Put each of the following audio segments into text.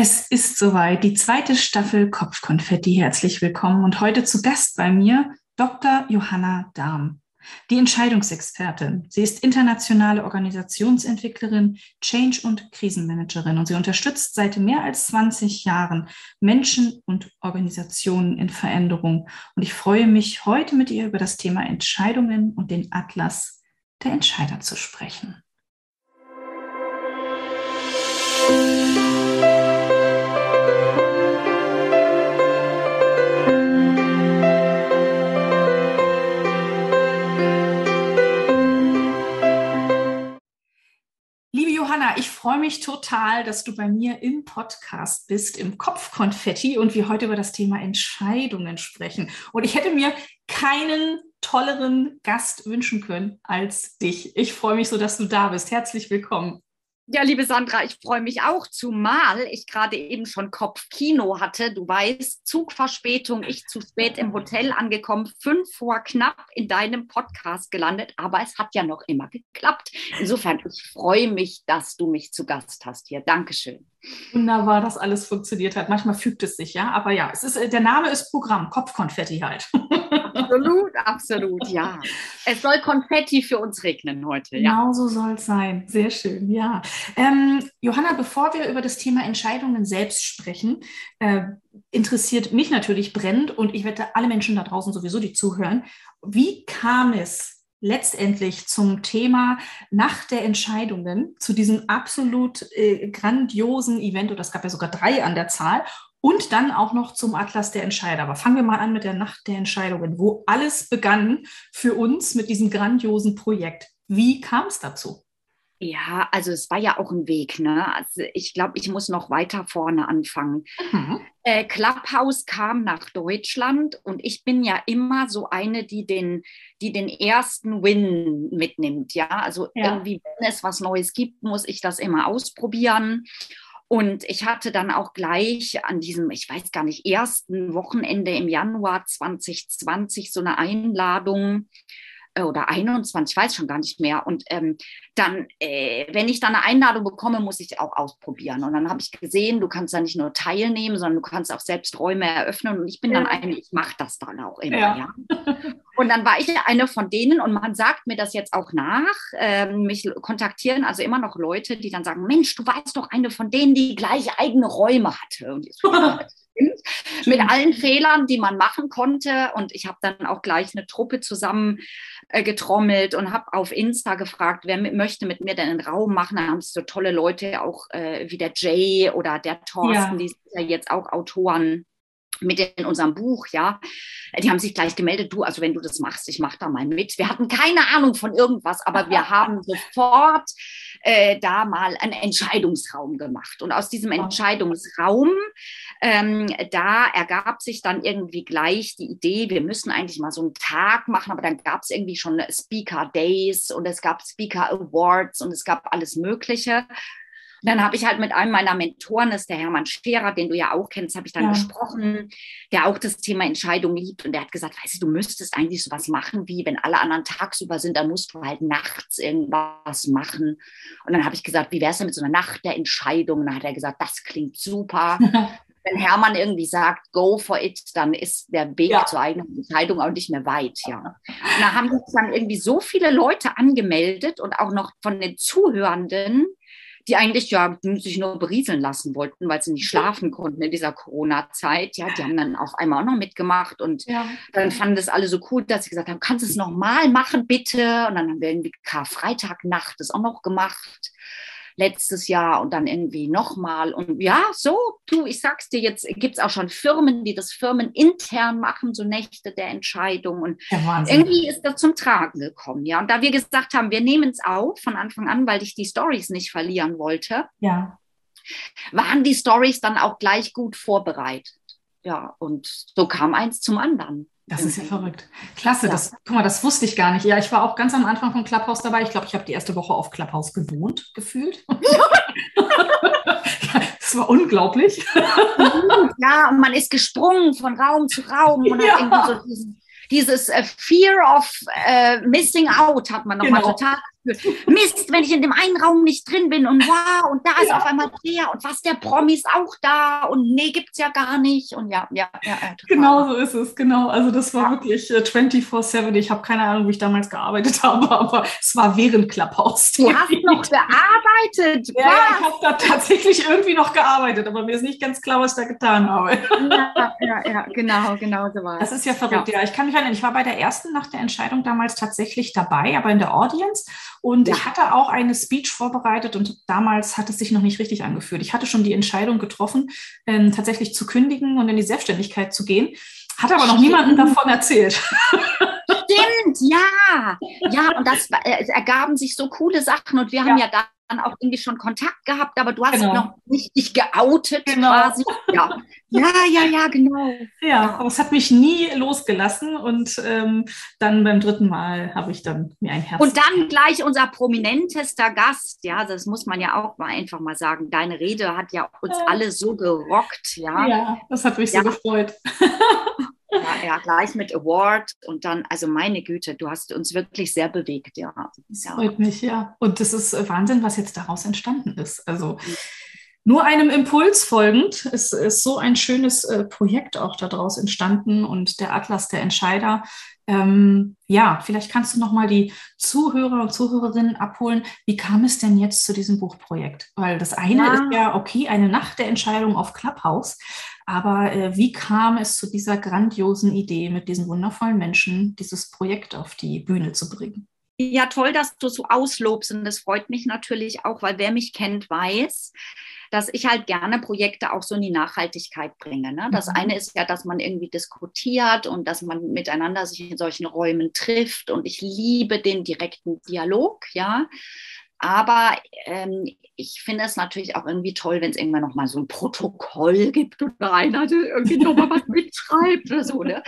Es ist soweit, die zweite Staffel Kopfkonfetti. Herzlich willkommen und heute zu Gast bei mir Dr. Johanna Dahm, die Entscheidungsexpertin. Sie ist internationale Organisationsentwicklerin, Change- und Krisenmanagerin und sie unterstützt seit mehr als 20 Jahren Menschen und Organisationen in Veränderung. Und ich freue mich, heute mit ihr über das Thema Entscheidungen und den Atlas der Entscheider zu sprechen. Johanna, ich freue mich total, dass du bei mir im Podcast bist, im Kopfkonfetti und wir heute über das Thema Entscheidungen sprechen. Und ich hätte mir keinen tolleren Gast wünschen können als dich. Ich freue mich so, dass du da bist. Herzlich willkommen. Ja, liebe Sandra, ich freue mich auch, zumal ich gerade eben schon Kopfkino hatte. Du weißt, Zugverspätung, ich zu spät im Hotel angekommen, fünf vor knapp in deinem Podcast gelandet, aber es hat ja noch immer geklappt. Insofern, ich freue mich, dass du mich zu Gast hast hier. Dankeschön. Wunderbar, dass alles funktioniert hat. Manchmal fügt es sich, ja. Aber ja, es ist, der Name ist Programm, Kopfkonfetti halt. Absolut, absolut, ja. Es soll Konfetti für uns regnen heute. Ja. Genau so soll es sein. Sehr schön, ja. Ähm, Johanna, bevor wir über das Thema Entscheidungen selbst sprechen, äh, interessiert mich natürlich brennend und ich wette alle Menschen da draußen sowieso, die zuhören. Wie kam es letztendlich zum Thema Nacht der Entscheidungen, zu diesem absolut äh, grandiosen Event, oder es gab ja sogar drei an der Zahl, und dann auch noch zum Atlas der Entscheider. Aber fangen wir mal an mit der Nacht der Entscheidungen, wo alles begann für uns mit diesem grandiosen Projekt. Wie kam es dazu? Ja, also es war ja auch ein Weg. Ne? Also ich glaube, ich muss noch weiter vorne anfangen. Mhm. Äh, Clubhouse kam nach Deutschland und ich bin ja immer so eine, die den, die den ersten Win mitnimmt. Ja, also ja. irgendwie, wenn es was Neues gibt, muss ich das immer ausprobieren. Und ich hatte dann auch gleich an diesem, ich weiß gar nicht, ersten Wochenende im Januar 2020 so eine Einladung oder 21, ich weiß schon gar nicht mehr. Und ähm, dann, äh, wenn ich dann eine Einladung bekomme, muss ich auch ausprobieren. Und dann habe ich gesehen, du kannst da nicht nur teilnehmen, sondern du kannst auch selbst Räume eröffnen. Und ich bin ja. dann eine, ich mache das dann auch immer. Ja. ja. Und dann war ich eine von denen und man sagt mir das jetzt auch nach. Äh, mich kontaktieren also immer noch Leute, die dann sagen, Mensch, du warst doch eine von denen, die gleich eigene Räume hatte. Und ich so, mit allen Fehlern, die man machen konnte. Und ich habe dann auch gleich eine Truppe zusammen äh, getrommelt und habe auf Insta gefragt, wer mit, möchte mit mir denn einen Raum machen. Da haben es so tolle Leute, auch äh, wie der Jay oder der Thorsten, ja. die sind ja jetzt auch Autoren mit in unserem Buch, ja, die haben sich gleich gemeldet, du, also wenn du das machst, ich mache da mal mit. Wir hatten keine Ahnung von irgendwas, aber wir haben sofort äh, da mal einen Entscheidungsraum gemacht. Und aus diesem Entscheidungsraum, ähm, da ergab sich dann irgendwie gleich die Idee, wir müssen eigentlich mal so einen Tag machen, aber dann gab es irgendwie schon Speaker Days und es gab Speaker Awards und es gab alles Mögliche. Und dann habe ich halt mit einem meiner Mentoren, das ist der Hermann Scherer, den du ja auch kennst, habe ich dann ja. gesprochen, der auch das Thema Entscheidung liebt. Und der hat gesagt, weißt du, du müsstest eigentlich sowas machen, wie wenn alle anderen tagsüber sind, dann musst du halt nachts irgendwas machen. Und dann habe ich gesagt, wie wäre es denn mit so einer Nacht der Entscheidung? Und dann hat er gesagt, das klingt super. wenn Hermann irgendwie sagt, go for it, dann ist der Weg ja. zur eigenen Entscheidung auch nicht mehr weit, ja. Und da haben sich dann irgendwie so viele Leute angemeldet und auch noch von den Zuhörenden, die eigentlich ja sich nur berieseln lassen wollten, weil sie nicht schlafen konnten in dieser Corona-Zeit. Ja, die haben dann auf einmal auch noch mitgemacht und ja. dann fanden das alle so cool, dass sie gesagt haben, kannst du es nochmal machen, bitte? Und dann haben wir irgendwie Karfreitagnacht das auch noch gemacht letztes Jahr und dann irgendwie nochmal. Und ja, so, du, ich sag's dir, jetzt gibt es auch schon Firmen, die das Firmen intern machen, so Nächte der Entscheidung. Und ja, irgendwie ist das zum Tragen gekommen, ja. Und da wir gesagt haben, wir nehmen es auf von Anfang an, weil ich die Stories nicht verlieren wollte, ja. waren die Stories dann auch gleich gut vorbereitet. Ja, und so kam eins zum anderen. Das ist ja verrückt. Klasse, ja. das, guck mal, das wusste ich gar nicht. Ja, ich war auch ganz am Anfang von Clubhouse dabei. Ich glaube, ich habe die erste Woche auf Clubhouse gewohnt, gefühlt. das war unglaublich. Ja, und man ist gesprungen von Raum zu Raum und ja. hat irgendwie so diesen, dieses uh, Fear of uh, Missing Out hat man nochmal genau. total Mist, wenn ich in dem einen Raum nicht drin bin und wow, und da ist ja. auf einmal der und was der Promi ist auch da und nee, gibt es ja gar nicht. Und ja, ja, ja. ja genau so ist es, genau. Also das war ja. wirklich äh, 24-7. Ich habe keine Ahnung, wie ich damals gearbeitet habe, aber es war während Clubhouse. Du hast noch gearbeitet. Ja, ich habe da tatsächlich irgendwie noch gearbeitet, aber mir ist nicht ganz klar, was ich da getan habe. Ja, ja, ja genau, genau so war es. Das ist ja verrückt. Ja. ja, ich kann mich erinnern, ich war bei der ersten nach der Entscheidung damals tatsächlich dabei, aber in der Audience. Und ja. ich hatte auch eine Speech vorbereitet und damals hat es sich noch nicht richtig angefühlt. Ich hatte schon die Entscheidung getroffen, ähm, tatsächlich zu kündigen und in die Selbstständigkeit zu gehen, hatte aber noch niemandem davon erzählt. Stimmt, ja. Ja, und das äh, es ergaben sich so coole Sachen und wir haben ja, ja da dann auch irgendwie schon Kontakt gehabt, aber du hast genau. noch nicht dich geoutet genau. quasi. Ja. ja, ja, ja, genau. Ja, aber es hat mich nie losgelassen und ähm, dann beim dritten Mal habe ich dann mir ein Herz. Und dann gleich unser prominentester Gast, ja, das muss man ja auch mal einfach mal sagen. Deine Rede hat ja uns äh. alle so gerockt, ja. Ja, das hat mich ja. so gefreut. Ja, ja, gleich mit Award und dann, also meine Güte, du hast uns wirklich sehr bewegt, ja. Das freut mich, ja. Und das ist äh, Wahnsinn, was jetzt daraus entstanden ist. Also nur einem Impuls folgend ist, ist so ein schönes äh, Projekt auch daraus entstanden und der Atlas der Entscheider. Ähm, ja, vielleicht kannst du noch mal die Zuhörer und Zuhörerinnen abholen. Wie kam es denn jetzt zu diesem Buchprojekt? Weil das eine ja. ist ja, okay, eine Nacht der Entscheidung auf Clubhouse. Aber äh, wie kam es zu dieser grandiosen Idee, mit diesen wundervollen Menschen dieses Projekt auf die Bühne zu bringen? Ja, toll, dass du so auslobst und das freut mich natürlich auch, weil wer mich kennt, weiß, dass ich halt gerne Projekte auch so in die Nachhaltigkeit bringe. Ne? Das mhm. eine ist ja, dass man irgendwie diskutiert und dass man miteinander sich in solchen Räumen trifft und ich liebe den direkten Dialog, ja. Aber ähm, ich finde es natürlich auch irgendwie toll, wenn es irgendwann noch mal so ein Protokoll gibt oder einer irgendwie noch mal was mitschreibt oder so. Ne?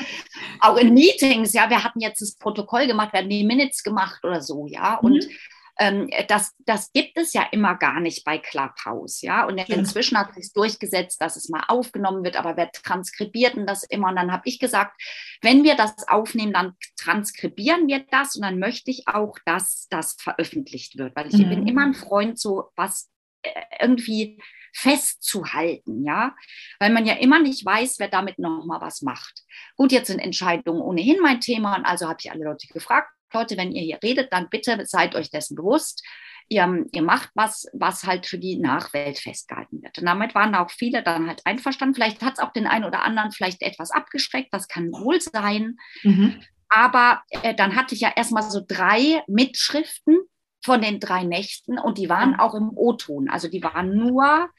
Auch in Meetings, ja, wir hatten jetzt das Protokoll gemacht, wir hatten die Minutes gemacht oder so, ja. Und mhm ähm, das, das gibt es ja immer gar nicht bei Clubhouse, ja. Und inzwischen hat sich durchgesetzt, dass es mal aufgenommen wird, aber wer transkribiert denn das immer? Und dann habe ich gesagt, wenn wir das aufnehmen, dann transkribieren wir das und dann möchte ich auch, dass das veröffentlicht wird, weil ich mhm. bin immer ein Freund, so was äh, irgendwie festzuhalten, ja, weil man ja immer nicht weiß, wer damit noch mal was macht. Gut, jetzt sind Entscheidungen ohnehin mein Thema und also habe ich alle Leute gefragt, Leute, wenn ihr hier redet, dann bitte seid euch dessen bewusst. Ihr, ihr macht was, was halt für die Nachwelt festgehalten wird. Und damit waren auch viele dann halt einverstanden. Vielleicht hat es auch den einen oder anderen vielleicht etwas abgeschreckt, das kann wohl sein. Mhm. Aber äh, dann hatte ich ja erstmal so drei Mitschriften von den drei Nächten und die waren auch im O-Ton. Also die waren nur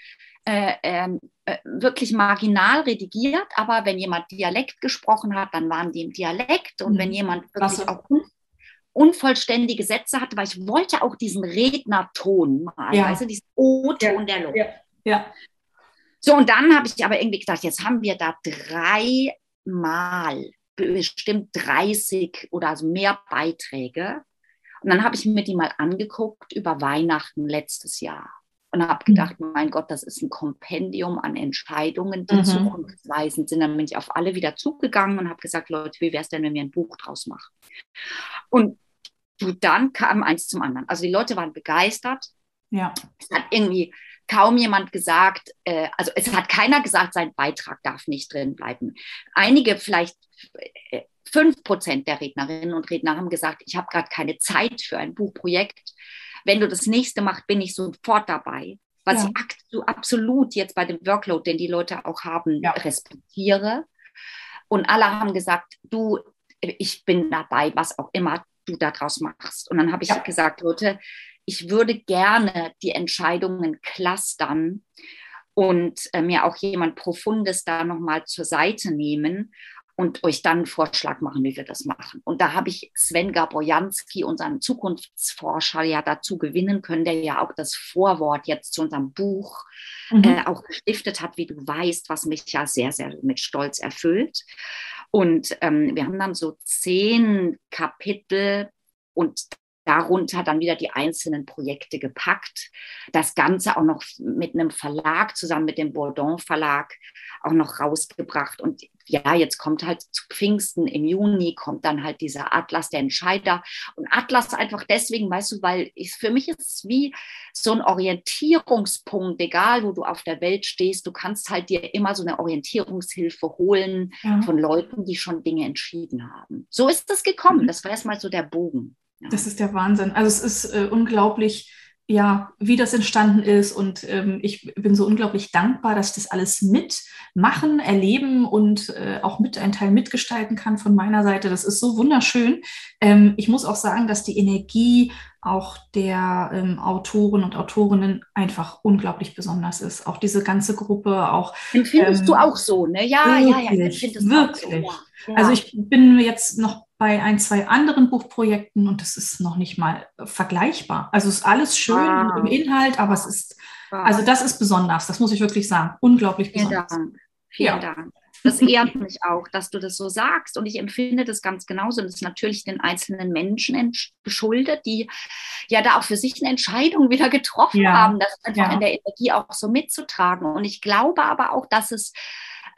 äh, ähm, äh, wirklich marginal redigiert, aber wenn jemand Dialekt gesprochen hat, dann waren die im Dialekt und mhm. wenn jemand wirklich auch unvollständige Sätze hatte, weil ich wollte auch diesen Rednerton mal, ja. weißt du, diesen O-Ton ja. der Luft. Ja. ja. So, und dann habe ich aber irgendwie gedacht, jetzt haben wir da dreimal bestimmt 30 oder also mehr Beiträge. Und dann habe ich mir die mal angeguckt über Weihnachten letztes Jahr und habe mhm. gedacht, mein Gott, das ist ein Kompendium an Entscheidungen, die mhm. zukunftsweisend sind. Dann bin ich auf alle wieder zugegangen und habe gesagt, Leute, wie wäre es denn, wenn wir ein Buch draus machen? Und du, dann kam eins zum anderen. Also die Leute waren begeistert. Ja. Es hat irgendwie kaum jemand gesagt, äh, also es hat keiner gesagt, sein Beitrag darf nicht drin bleiben. Einige vielleicht äh, fünf Prozent der Rednerinnen und Redner haben gesagt, ich habe gerade keine Zeit für ein Buchprojekt wenn du das nächste machst, bin ich sofort dabei. Was ja. ich absolut jetzt bei dem Workload, den die Leute auch haben, ja. respektiere. Und alle haben gesagt, du, ich bin dabei, was auch immer du daraus machst. Und dann habe ich ja. gesagt, Leute, ich würde gerne die Entscheidungen clustern und äh, mir auch jemand Profundes da nochmal zur Seite nehmen und euch dann einen Vorschlag machen, wie wir das machen. Und da habe ich Sven Gaborjanski, unseren Zukunftsforscher, ja dazu gewinnen können, der ja auch das Vorwort jetzt zu unserem Buch mhm. äh, auch gestiftet hat, wie du weißt, was mich ja sehr, sehr mit Stolz erfüllt. Und ähm, wir haben dann so zehn Kapitel und darunter dann wieder die einzelnen Projekte gepackt. Das Ganze auch noch mit einem Verlag zusammen mit dem Bourdon Verlag auch noch rausgebracht. Und ja, jetzt kommt halt zu Pfingsten im Juni, kommt dann halt dieser Atlas der Entscheider. Und Atlas einfach deswegen, weißt du, weil ich, für mich ist es wie so ein Orientierungspunkt, egal wo du auf der Welt stehst, du kannst halt dir immer so eine Orientierungshilfe holen ja. von Leuten, die schon Dinge entschieden haben. So ist das gekommen. Mhm. Das war erstmal so der Bogen. Ja. Das ist der Wahnsinn. Also es ist äh, unglaublich ja, wie das entstanden ist. Und ähm, ich bin so unglaublich dankbar, dass ich das alles mitmachen, erleben und äh, auch mit einen Teil mitgestalten kann von meiner Seite. Das ist so wunderschön. Ähm, ich muss auch sagen, dass die Energie auch der ähm, Autoren und Autorinnen einfach unglaublich besonders ist. Auch diese ganze Gruppe, auch. Empfindest du ähm, auch so, ne? Ja, wirklich, ja, ja, ich wirklich. So, ja. Ja. Also ich bin jetzt noch bei ein, zwei anderen Buchprojekten und das ist noch nicht mal vergleichbar. Also es ist alles schön ah. im Inhalt, aber es ist, ah. also das ist besonders, das muss ich wirklich sagen. Unglaublich besonders. Vielen Dank. Vielen ja. Dank. Das ehrt mich auch, dass du das so sagst. Und ich empfinde das ganz genauso. Und das ist natürlich den einzelnen Menschen geschuldet, die ja da auch für sich eine Entscheidung wieder getroffen ja. haben, das einfach ja. in der Energie auch so mitzutragen. Und ich glaube aber auch, dass es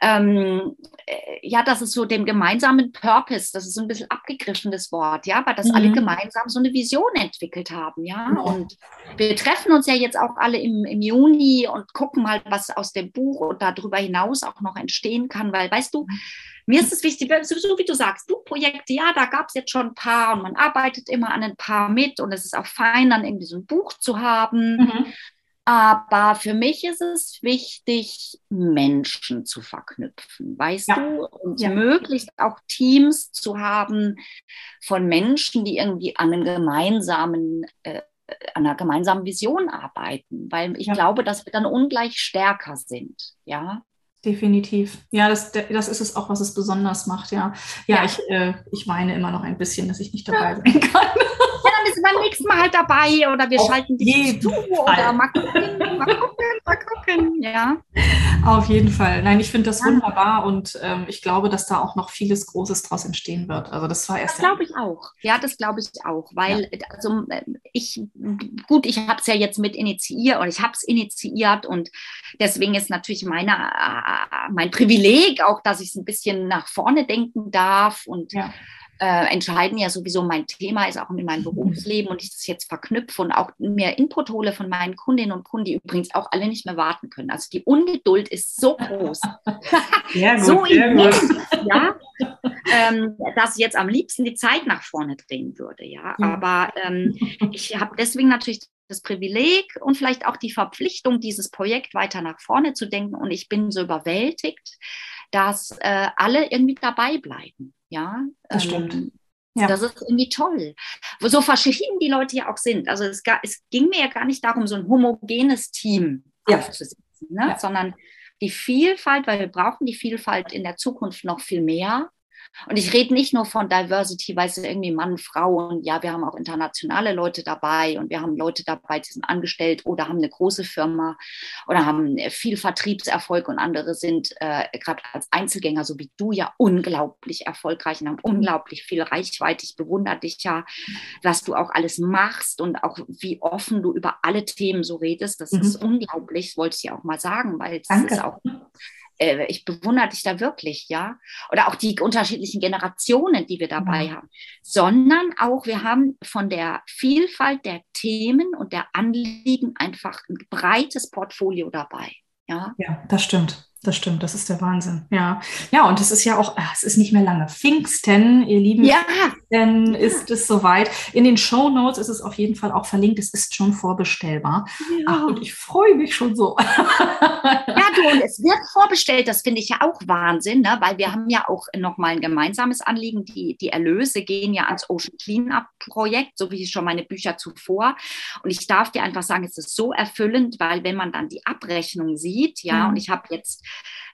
ähm, äh, ja, das ist so dem gemeinsamen Purpose, das ist so ein bisschen abgegriffenes Wort, ja, aber dass mhm. alle gemeinsam so eine Vision entwickelt haben, ja. Mhm. Und wir treffen uns ja jetzt auch alle im, im Juni und gucken mal, was aus dem Buch und darüber hinaus auch noch entstehen kann, weil, weißt du, mir ist es wichtig, so wie du sagst, Buchprojekte, ja, da gab es jetzt schon ein paar und man arbeitet immer an ein paar mit und es ist auch fein, dann irgendwie so ein Buch zu haben. Mhm. Aber für mich ist es wichtig, Menschen zu verknüpfen, weißt ja. du? Und ja. möglichst auch Teams zu haben von Menschen, die irgendwie an einem gemeinsamen, äh, an einer gemeinsamen Vision arbeiten, weil ich ja. glaube, dass wir dann ungleich stärker sind, ja. Definitiv. Ja, das, das ist es auch, was es besonders macht, ja. Ja, ja. Ich, äh, ich meine immer noch ein bisschen, dass ich nicht dabei sein kann bist beim nächsten Mal halt dabei oder wir Auf schalten dich zu oder mal gucken, mal gucken, mal gucken, ja. Auf jeden Fall. Nein, ich finde das ja. wunderbar und ähm, ich glaube, dass da auch noch vieles Großes draus entstehen wird. Also das war erst. Das glaube ich auch. Ja, das glaube ich auch, weil ja. also ich gut, ich habe es ja jetzt mit initiiert oder ich habe es initiiert und deswegen ist natürlich meine, äh, mein Privileg auch, dass ich es ein bisschen nach vorne denken darf und ja äh, entscheiden ja sowieso mein Thema ist auch in meinem Berufsleben und ich das jetzt verknüpfe und auch mir Input hole von meinen Kundinnen und Kunden, die übrigens auch alle nicht mehr warten können. Also die Ungeduld ist so groß. Ja, gut, so immens, ja, ähm, dass ich jetzt am liebsten die Zeit nach vorne drehen würde. Ja, ja. aber ähm, ich habe deswegen natürlich das Privileg und vielleicht auch die Verpflichtung, dieses Projekt weiter nach vorne zu denken. Und ich bin so überwältigt, dass äh, alle irgendwie dabei bleiben. Ja, das stimmt. Ähm, ja. Das ist irgendwie toll. So verschieden die Leute ja auch sind. Also es, es ging mir ja gar nicht darum, so ein homogenes Team ja. aufzusetzen, ne? Ja. sondern die Vielfalt, weil wir brauchen die Vielfalt in der Zukunft noch viel mehr. Und ich rede nicht nur von Diversity, weil es irgendwie Mann, Frau und ja, wir haben auch internationale Leute dabei und wir haben Leute dabei, die sind angestellt oder haben eine große Firma oder haben viel Vertriebserfolg und andere sind äh, gerade als Einzelgänger, so wie du ja, unglaublich erfolgreich und haben unglaublich viel Reichweite. Ich bewundere dich ja, was du auch alles machst und auch wie offen du über alle Themen so redest. Das mhm. ist unglaublich, das wollte ich ja auch mal sagen, weil es ist auch äh, ich bewundere dich da wirklich, ja. Oder auch die unterschiedlichen Generationen, die wir dabei mhm. haben, sondern auch wir haben von der Vielfalt der Themen und der Anliegen einfach ein breites Portfolio dabei. Ja, ja das stimmt. Das stimmt, das ist der Wahnsinn. Ja, ja, und es ist ja auch, ah, es ist nicht mehr lange. Pfingsten, ihr Lieben, ja. dann ist es soweit. In den Show Notes ist es auf jeden Fall auch verlinkt. Es ist schon vorbestellbar. Ja. Ach, und ich freue mich schon so. Ja, du, und es wird vorbestellt. Das finde ich ja auch Wahnsinn, ne? weil wir haben ja auch nochmal ein gemeinsames Anliegen. Die, die Erlöse gehen ja ans Ocean Cleanup Projekt, so wie schon meine Bücher zuvor. Und ich darf dir einfach sagen, es ist so erfüllend, weil wenn man dann die Abrechnung sieht, ja, mhm. und ich habe jetzt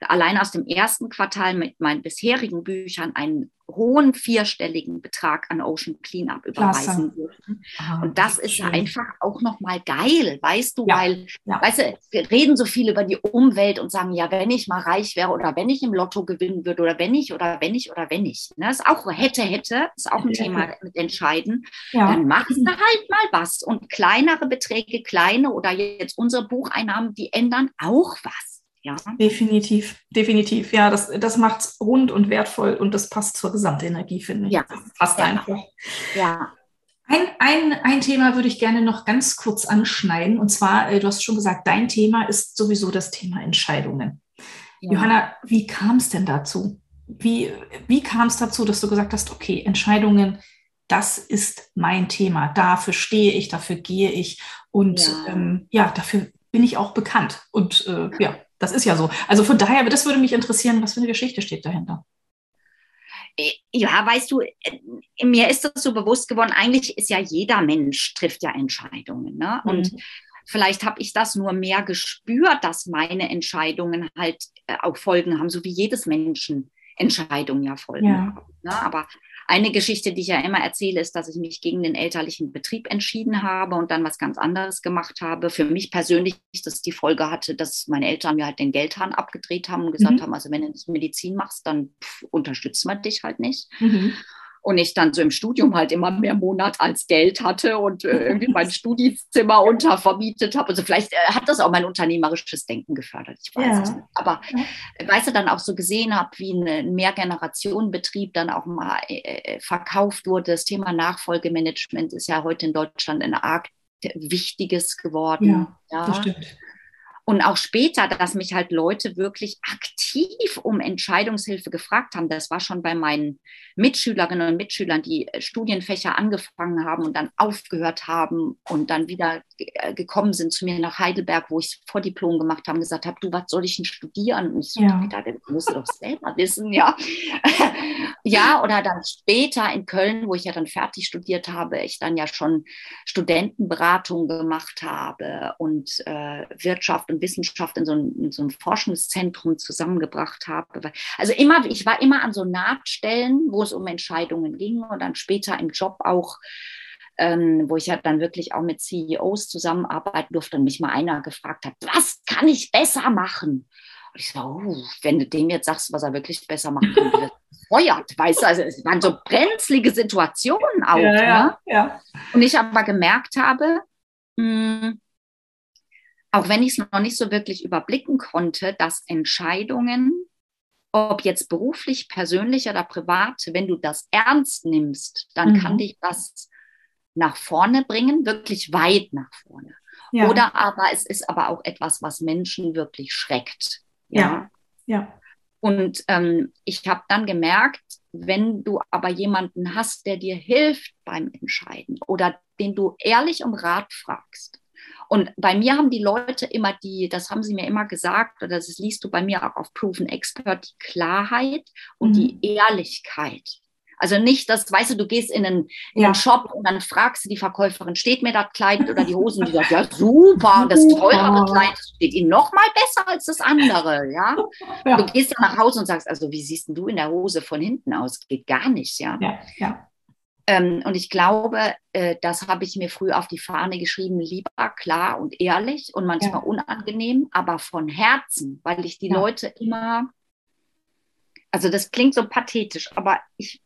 allein aus dem ersten Quartal mit meinen bisherigen Büchern einen hohen vierstelligen Betrag an Ocean Cleanup überweisen dürfen. und das ist schön. einfach auch nochmal geil, weißt du, ja. weil, ja. weißt du, wir reden so viel über die Umwelt und sagen, ja, wenn ich mal reich wäre oder wenn ich im Lotto gewinnen würde oder wenn ich oder wenn ich oder wenn ich. Ne? Ist auch hätte, hätte, ist auch ein ja. Thema mit Entscheiden. Dann machst du halt mal was. Und kleinere Beträge, kleine oder jetzt unsere Bucheinnahmen, die ändern auch was. Ja. Definitiv, definitiv. Ja, das, das macht es rund und wertvoll und das passt zur Gesamtenergie, finde ich. Ja. Das passt ja. einfach. Ja. Ein, ein, ein Thema würde ich gerne noch ganz kurz anschneiden. Und zwar, äh, du hast schon gesagt, dein Thema ist sowieso das Thema Entscheidungen. Ja. Johanna, wie kam es denn dazu? Wie, wie kam es dazu, dass du gesagt hast, okay, Entscheidungen, das ist mein Thema, dafür stehe ich, dafür gehe ich und ja, ähm, ja dafür bin ich auch bekannt. Und äh, ja, das ist ja so. Also von daher, das würde mich interessieren, was für eine Geschichte steht dahinter. Ja, weißt du, äh, mir ist das so bewusst geworden, eigentlich ist ja jeder Mensch trifft ja Entscheidungen. Ne? Mhm. Und vielleicht habe ich das nur mehr gespürt, dass meine Entscheidungen halt äh, auch Folgen haben, so wie jedes Menschen Entscheidungen ja Folgen ja. haben. Ne? Aber eine Geschichte, die ich ja immer erzähle, ist, dass ich mich gegen den elterlichen Betrieb entschieden habe und dann was ganz anderes gemacht habe. Für mich persönlich, dass die Folge hatte, dass meine Eltern mir halt den Geldhahn abgedreht haben und gesagt mhm. haben, also wenn du Medizin machst, dann pff, unterstützt man dich halt nicht. Mhm und ich dann so im Studium halt immer mehr Monat als Geld hatte und äh, irgendwie mein Studienzimmer untervermietet habe. Also vielleicht äh, hat das auch mein unternehmerisches Denken gefördert. Ich weiß ja. es nicht. Aber ja. weißt du, dann auch so gesehen habe, wie ein Mehrgenerationenbetrieb dann auch mal äh, äh, verkauft wurde. Das Thema Nachfolgemanagement ist ja heute in Deutschland ein arg wichtiges geworden. Ja, ja. das stimmt. Und auch später, dass mich halt Leute wirklich aktiv um Entscheidungshilfe gefragt haben. Das war schon bei meinen Mitschülerinnen und Mitschülern, die äh, Studienfächer angefangen haben und dann aufgehört haben und dann wieder äh, gekommen sind zu mir nach Heidelberg, wo ich Vordiplom gemacht habe und gesagt habe, du, was soll ich denn studieren? Und ich so, ja. das musst du doch selber wissen, ja. ja, oder dann später in Köln, wo ich ja dann fertig studiert habe, ich dann ja schon Studentenberatung gemacht habe und äh, Wirtschaft und Wissenschaft in so, ein, in so einem Forschungszentrum zusammengebracht habe. Also immer, ich war immer an so Nahtstellen, wo es um Entscheidungen ging und dann später im Job auch, ähm, wo ich ja dann wirklich auch mit CEOs zusammenarbeiten durfte und mich mal einer gefragt hat, was kann ich besser machen? Und ich so, oh, wenn du dem jetzt sagst, was er wirklich besser machen könnte, feuert, weißt du, also es waren so brenzlige Situationen auch. Ja, ja, ne? ja. Und ich aber gemerkt habe, mh, hm, auch wenn ich es noch nicht so wirklich überblicken konnte, dass Entscheidungen ob jetzt beruflich, persönlich oder privat, wenn du das ernst nimmst, dann mhm. kann dich das nach vorne bringen, wirklich weit nach vorne. Ja. Oder aber es ist aber auch etwas, was Menschen wirklich schreckt. Ja, ja. ja. Und ähm, ich habe dann gemerkt, wenn du aber jemanden hast, der dir hilft beim Entscheiden oder den du ehrlich um Rat fragst, und bei mir haben die Leute immer die, das haben sie mir immer gesagt, oder das liest du bei mir auch auf Proven Expert, die Klarheit und mhm. die Ehrlichkeit. Also nicht, dass, weißt du, du gehst in einen, in einen Shop und dann fragst du die Verkäuferin, steht mir das Kleid oder die Hosen? Die sagt, ja, super, das teurere Kleid steht ihnen noch mal besser als das andere, ja? ja. Du gehst dann nach Hause und sagst, also wie siehst du in der Hose von hinten aus? Geht gar nicht, ja? Ja, ja. Ähm, und ich glaube, äh, das habe ich mir früh auf die Fahne geschrieben, lieber klar und ehrlich und manchmal ja. unangenehm, aber von Herzen, weil ich die ja. Leute immer, also das klingt so pathetisch, aber ich,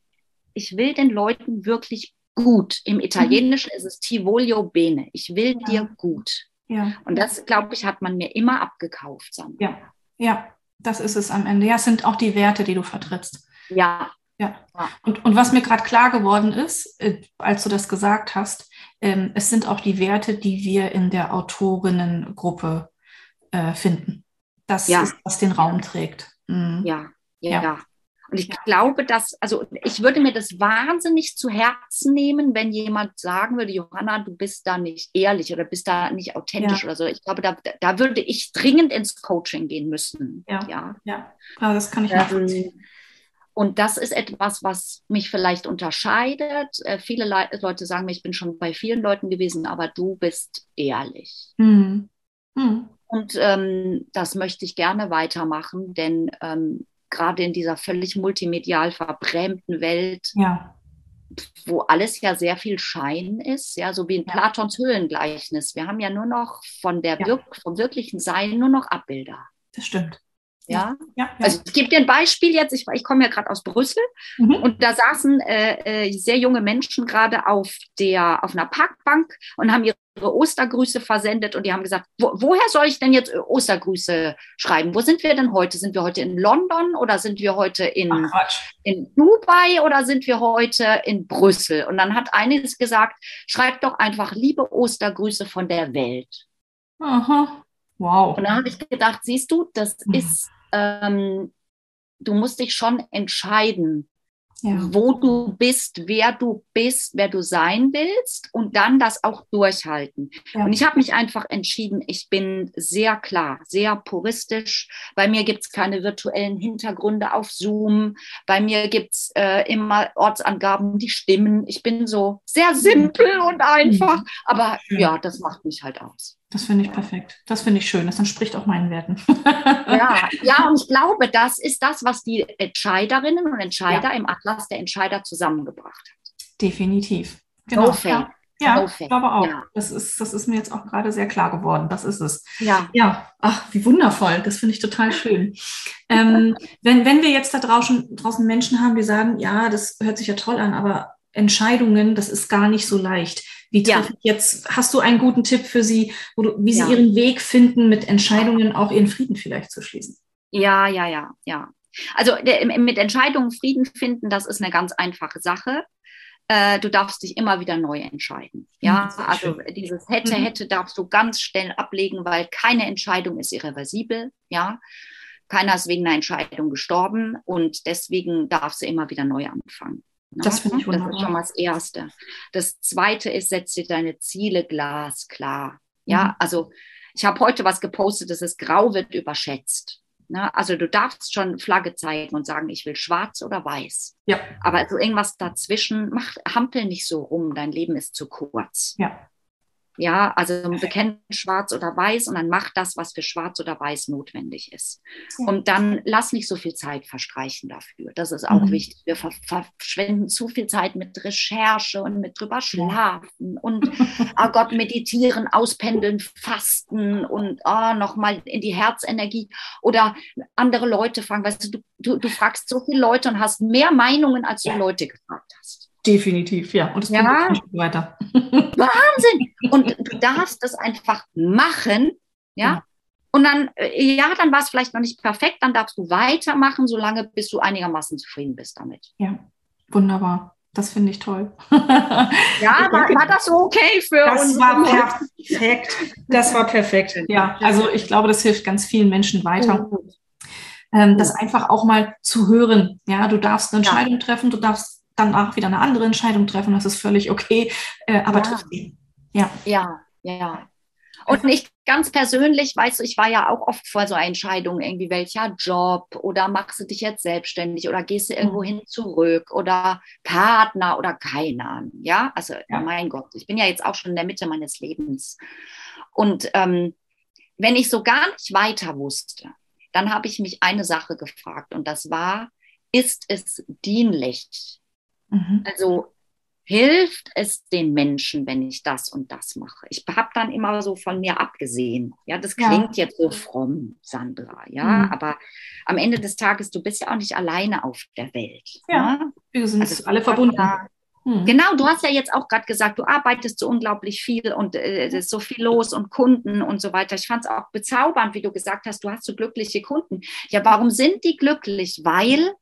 ich will den Leuten wirklich gut. Im Italienischen mhm. ist es ti voglio bene. Ich will ja. dir gut. Ja. Und das, glaube ich, hat man mir immer abgekauft. Sandra. Ja, ja, das ist es am Ende. Ja, es sind auch die Werte, die du vertrittst. Ja, ja. Und, und was mir gerade klar geworden ist, äh, als du das gesagt hast, ähm, es sind auch die Werte, die wir in der Autorinnengruppe äh, finden. Das ja. ist, was den Raum trägt. Mhm. Ja, ja, ja. Und ich glaube, dass, also ich würde mir das wahnsinnig zu Herzen nehmen, wenn jemand sagen würde, Johanna, du bist da nicht ehrlich oder bist da nicht authentisch ja. oder so. Ich glaube, da, da würde ich dringend ins Coaching gehen müssen. Ja, ja. ja. ja das kann ich nachvollziehen. Ähm, und das ist etwas, was mich vielleicht unterscheidet. Äh, viele Le Leute sagen mir, ich bin schon bei vielen Leuten gewesen, aber du bist ehrlich. Mhm. Mhm. Und ähm, das möchte ich gerne weitermachen, denn ähm, gerade in dieser völlig multimedial verbrämten Welt, ja. wo alles ja sehr viel Schein ist, ja, so wie in. Platons Höhlengleichnis. Wir haben ja nur noch von der ja. Wirk vom wirklichen Sein nur noch Abbilder. Das stimmt. Ja, ja, ja. also ich gebe dir ein Beispiel jetzt. Ich, ich komme ja gerade aus Brüssel mhm. und da saßen äh, äh, sehr junge Menschen gerade auf der auf einer Parkbank und haben ihre Ostergrüße versendet und die haben gesagt, wo, woher soll ich denn jetzt Ostergrüße schreiben? Wo sind wir denn heute? Sind wir heute in London oder sind wir heute in, in Dubai oder sind wir heute in Brüssel? Und dann hat eines gesagt, schreib doch einfach liebe Ostergrüße von der Welt. Aha. Wow. Und dann habe ich gedacht, siehst du, das mhm. ist, ähm, du musst dich schon entscheiden, ja. wo du bist, wer du bist, wer du sein willst und dann das auch durchhalten. Ja. Und ich habe mich einfach entschieden, ich bin sehr klar, sehr puristisch. Bei mir gibt es keine virtuellen Hintergründe auf Zoom. Bei mir gibt es äh, immer Ortsangaben, die stimmen. Ich bin so sehr simpel und einfach. Mhm. Aber ja, das macht mich halt aus. Das finde ich perfekt. Das finde ich schön. Das entspricht auch meinen Werten. ja, ja, und ich glaube, das ist das, was die Entscheiderinnen und Entscheider ja. im Atlas der Entscheider zusammengebracht hat. Definitiv. Genau. No ja, ja ich glaube auch. Ja. Das, ist, das ist mir jetzt auch gerade sehr klar geworden. Das ist es. Ja. Ja, ach, wie wundervoll. Das finde ich total schön. ähm, wenn, wenn wir jetzt da draußen, draußen Menschen haben, die sagen, ja, das hört sich ja toll an, aber Entscheidungen, das ist gar nicht so leicht. Wie ja. jetzt, hast du einen guten Tipp für sie, du, wie ja. sie ihren Weg finden, mit Entscheidungen auch ihren Frieden vielleicht zu schließen? Ja, ja, ja, ja. Also mit Entscheidungen Frieden finden, das ist eine ganz einfache Sache. Äh, du darfst dich immer wieder neu entscheiden. Ja, mhm, also dieses hätte, mhm. hätte darfst du ganz schnell ablegen, weil keine Entscheidung ist irreversibel. Ja, keiner ist wegen einer Entscheidung gestorben und deswegen darfst du immer wieder neu anfangen. Das finde ich wunderbar. Das ist schon mal das Erste. Das Zweite ist, setz dir deine Ziele glasklar. Ja, mhm. also ich habe heute was gepostet, das ist grau wird überschätzt. Ne? Also du darfst schon Flagge zeigen und sagen, ich will schwarz oder weiß. Ja. Aber also irgendwas dazwischen, mach, hampel nicht so rum, dein Leben ist zu kurz. Ja. Ja, also bekennt schwarz oder weiß und dann mach das, was für schwarz oder weiß notwendig ist. Ja. Und dann lass nicht so viel Zeit verstreichen dafür. Das ist auch mhm. wichtig. Wir ver verschwenden zu viel Zeit mit Recherche und mit drüber schlafen und, oh Gott, meditieren, auspendeln, fasten und oh, nochmal in die Herzenergie oder andere Leute fragen. Weißt du, du, du, du fragst so viele Leute und hast mehr Meinungen, als du ja. Leute gefragt hast. Definitiv, ja. Und es ja. weiter. Wahnsinn! Und du darfst das einfach machen, ja. ja. Und dann, äh, ja, dann war es vielleicht noch nicht perfekt, dann darfst du weitermachen, solange bis du einigermaßen zufrieden bist damit. Ja, wunderbar. Das finde ich toll. ja, war, war, das so okay für das uns? Das war perfekt. Das war perfekt. Ja, also ich glaube, das hilft ganz vielen Menschen weiter. Mhm. Ähm, das einfach auch mal zu hören. Ja, du darfst eine Entscheidung ja. treffen, du darfst danach wieder eine andere Entscheidung treffen. Das ist völlig okay. Äh, aber ja. trotzdem. Ja. Ja, ja. Und nicht ganz persönlich, weißt du, ich war ja auch oft vor so Entscheidungen, irgendwie welcher Job oder machst du dich jetzt selbstständig oder gehst du irgendwo mhm. hin zurück oder Partner oder keine Ahnung. Ja, also ja. mein Gott, ich bin ja jetzt auch schon in der Mitte meines Lebens. Und ähm, wenn ich so gar nicht weiter wusste, dann habe ich mich eine Sache gefragt und das war, ist es dienlich, Mhm. Also hilft es den Menschen, wenn ich das und das mache? Ich habe dann immer so von mir abgesehen. Ja, das klingt ja. jetzt so fromm, Sandra, ja, mhm. aber am Ende des Tages, du bist ja auch nicht alleine auf der Welt. Ja? Ne? wir sind also, alle verbunden. Da, mhm. Genau, du hast ja jetzt auch gerade gesagt, du arbeitest so unglaublich viel und äh, es ist so viel los und Kunden und so weiter. Ich fand es auch bezaubernd, wie du gesagt hast, du hast so glückliche Kunden. Ja, warum sind die glücklich? Weil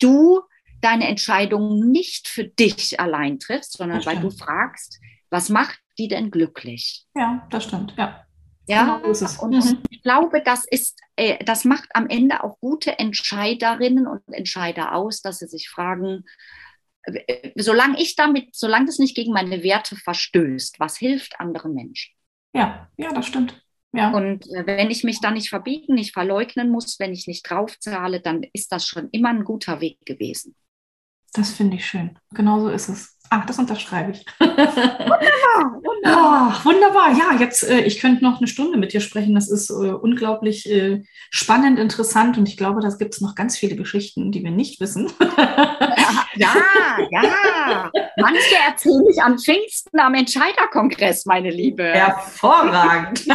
du deine Entscheidung nicht für dich allein triffst, sondern weil du fragst, was macht die denn glücklich? Ja, das stimmt, ja. Ja, genau und mhm. ich glaube, das ist, äh, das macht am Ende auch gute Entscheiderinnen und Entscheider aus, dass sie sich fragen, äh, solange ich damit, solange das nicht gegen meine Werte verstößt, was hilft anderen Menschen? Ja, ja, das stimmt. Ja. Und äh, wenn ich mich da nicht verbiegen, nicht verleugnen muss, wenn ich nicht draufzahle, dann ist das schon immer ein guter Weg gewesen. Das finde ich schön. Genau so ist es. Ach, das unterschreibe ich. Wunderbar, wunderbar. Oh, wunderbar. Ja, jetzt, äh, ich könnte noch eine Stunde mit dir sprechen. Das ist äh, unglaublich äh, spannend, interessant und ich glaube, da gibt es noch ganz viele Geschichten, die wir nicht wissen. ja, ja. Manche erzählen mich am Pfingsten am Entscheiderkongress, meine Liebe. Hervorragend.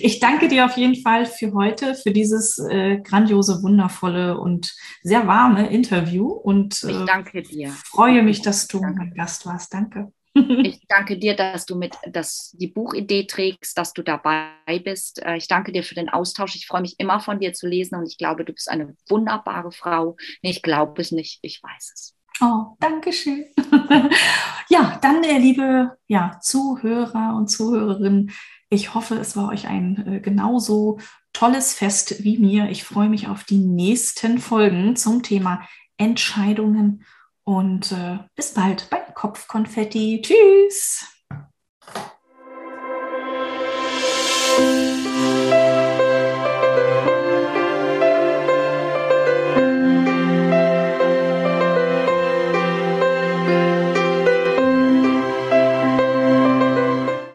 ich danke dir auf jeden Fall für heute, für dieses äh, grandiose, wundervolle und sehr warme Interview. Und äh, ich danke dir. Freue mich, dass du danke. mein Gast warst. Danke. Ich danke dir, dass du mit dass die Buchidee trägst, dass du dabei bist. Äh, ich danke dir für den Austausch. Ich freue mich immer von dir zu lesen und ich glaube, du bist eine wunderbare Frau. Nee, ich glaube es nicht, ich weiß es. Oh, danke schön. ja, dann, äh, liebe ja, Zuhörer und Zuhörerinnen, ich hoffe, es war euch ein äh, genauso tolles Fest wie mir. Ich freue mich auf die nächsten Folgen zum Thema Entscheidungen und äh, bis bald beim Kopfkonfetti. Tschüss.